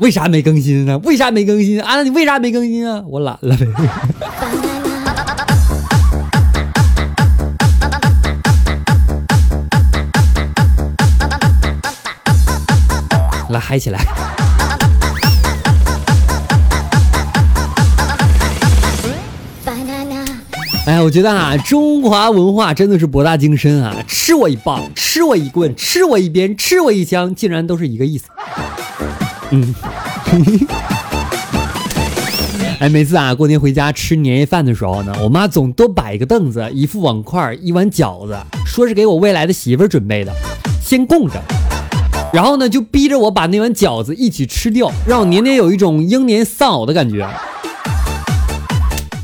为啥没更新呢？为啥没更新？啊，你为啥没更新啊？我懒了呗。来嗨起来！哎，我觉得啊，中华文化真的是博大精深啊！吃我一棒，吃我一棍，吃我一鞭，吃我一枪，竟然都是一个意思。嗯，哎，每次啊过年回家吃年夜饭的时候呢，我妈总多摆一个凳子，一副碗筷，一碗饺子，说是给我未来的媳妇准备的，先供着，然后呢就逼着我把那碗饺子一起吃掉，让我年年有一种英年丧偶的感觉。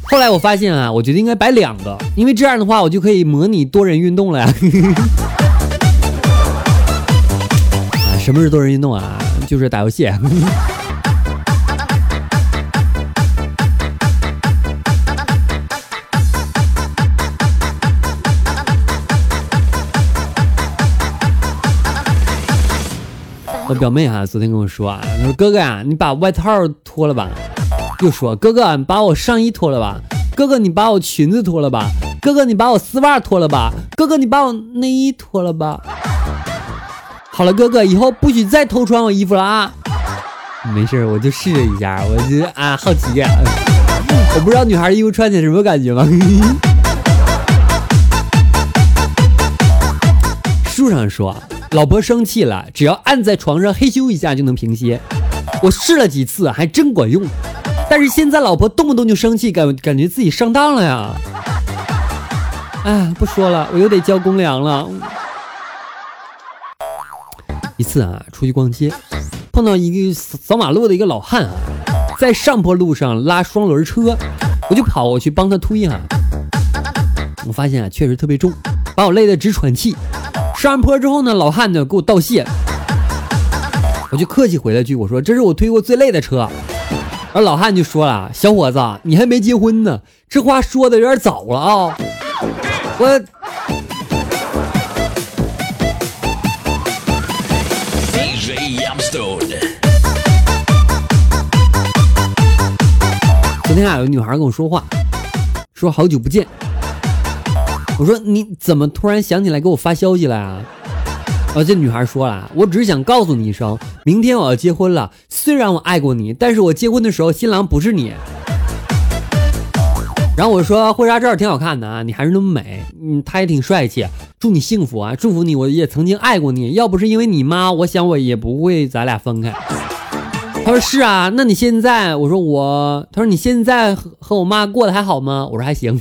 后来我发现啊，我觉得应该摆两个，因为这样的话我就可以模拟多人运动了呀。什么是多人运动啊？就是打游戏。我表妹哈昨天跟我说啊，她说哥哥呀，你把外套脱了吧。又说哥哥，你把我上衣脱了吧。哥哥，你把我裙子脱了吧。哥哥，你把我丝袜脱了吧。哥哥，你把我内衣脱了吧。好了，哥哥，以后不许再偷穿我衣服了啊。没事，我就试一下，我就啊好奇呀。我不知道女孩的衣服穿起来什么感觉吗？书上说，老婆生气了，只要按在床上嘿咻一下就能平息。我试了几次，还真管用。但是现在老婆动不动就生气，感感觉自己上当了呀！哎，不说了，我又得交公粮了。一次啊，出去逛街，碰到一个扫马路的一个老汉啊，在上坡路上拉双轮车，我就跑过去帮他推哈。我发现啊，确实特别重，把我累得直喘气。上完坡之后呢，老汉呢给我道谢，我就客气回了句，我说这是我推过最累的车。而老汉就说了：“小伙子，你还没结婚呢，这话说的有点早了啊！”我昨天啊，有女孩跟我说话，说好久不见。我说你怎么突然想起来给我发消息了啊？啊，这女孩说了，我只是想告诉你一声，明天我要结婚了。虽然我爱过你，但是我结婚的时候新郎不是你。然后我说婚纱照挺好看的啊，你还是那么美，嗯，他也挺帅气，祝你幸福啊，祝福你，我也曾经爱过你，要不是因为你妈，我想我也不会咱俩分开。他说是啊，那你现在，我说我，他说你现在和我妈过得还好吗？我说还行。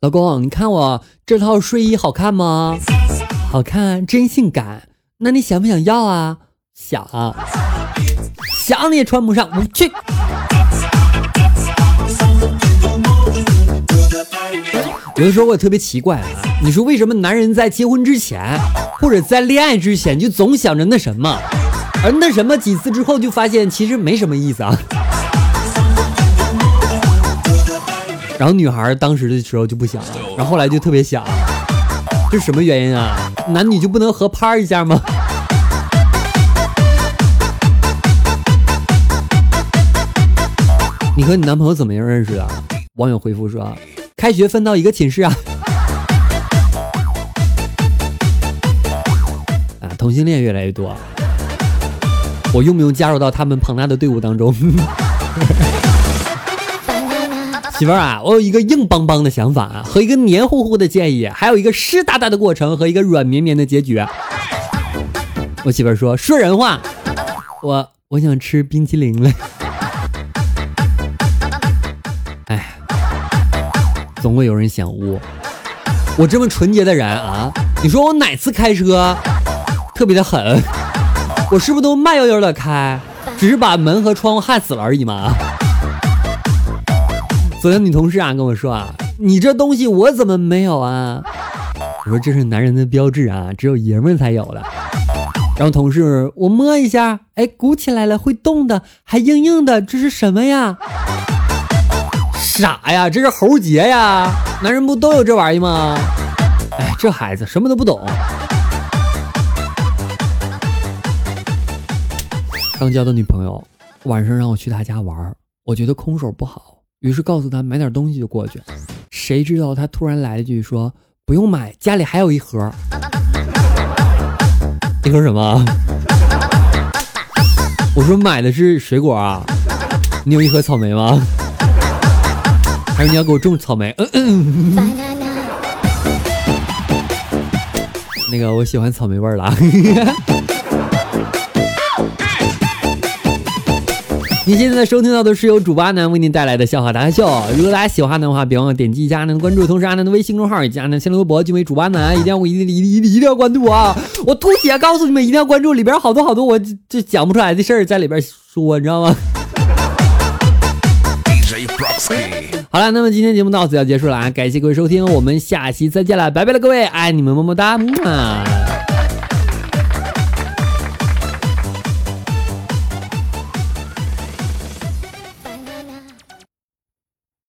老公，你看我这套睡衣好看吗？好看，真性感。那你想不想要啊？想，想你也穿不上。我去。有的时候我也特别奇怪啊，你说为什么男人在结婚之前或者在恋爱之前就总想着那什么，而那什么几次之后就发现其实没什么意思啊？然后女孩当时的时候就不想，然后后来就特别想，这什么原因啊？男女就不能合拍一下吗？你和你男朋友怎么样认识的？网友回复说：开学分到一个寝室啊。同性恋越来越多，我用不用加入到他们庞大的队伍当中？媳妇儿啊，我有一个硬邦邦的想法啊和一个黏糊糊的建议，还有一个湿哒哒的过程和一个软绵绵的结局。我媳妇儿说：“说人话，我我想吃冰淇淋了。”哎，总会有人想污。我这么纯洁的人啊，你说我哪次开车特别的狠？我是不是都慢悠悠的开，只是把门和窗户焊死了而已嘛？昨天女同事啊跟我说啊，你这东西我怎么没有啊？我说这是男人的标志啊，只有爷们才有的。然后同事，我摸一下，哎，鼓起来了，会动的，还硬硬的，这是什么呀？傻呀，这是喉结呀！男人不都有这玩意吗？哎，这孩子什么都不懂。刚交的女朋友晚上让我去她家玩，我觉得空手不好，于是告诉她买点东西就过去。谁知道她突然来一句说：“不用买，家里还有一盒。”一盒什么？我说买的是水果啊，你有一盒草莓吗？还是你要给我种草莓？嗯嗯。那个我喜欢草莓味儿了。你现在收听到的是由主播阿南为您带来的笑话大秀。如果大家喜欢的话，别忘了点击一下阿南的关注，同时阿南的微信公众号以及阿南新浪微博均为主播阿南，一定要一定一定一定一定要关注啊！我吐血告诉你们，一定要关注，里边好多好多我这讲不出来的事儿在里边说，你知道吗？好了，那么今天节目到此要结束了啊！感谢各位收听，我们下期再见了，拜拜了各位，爱你们么么哒，么。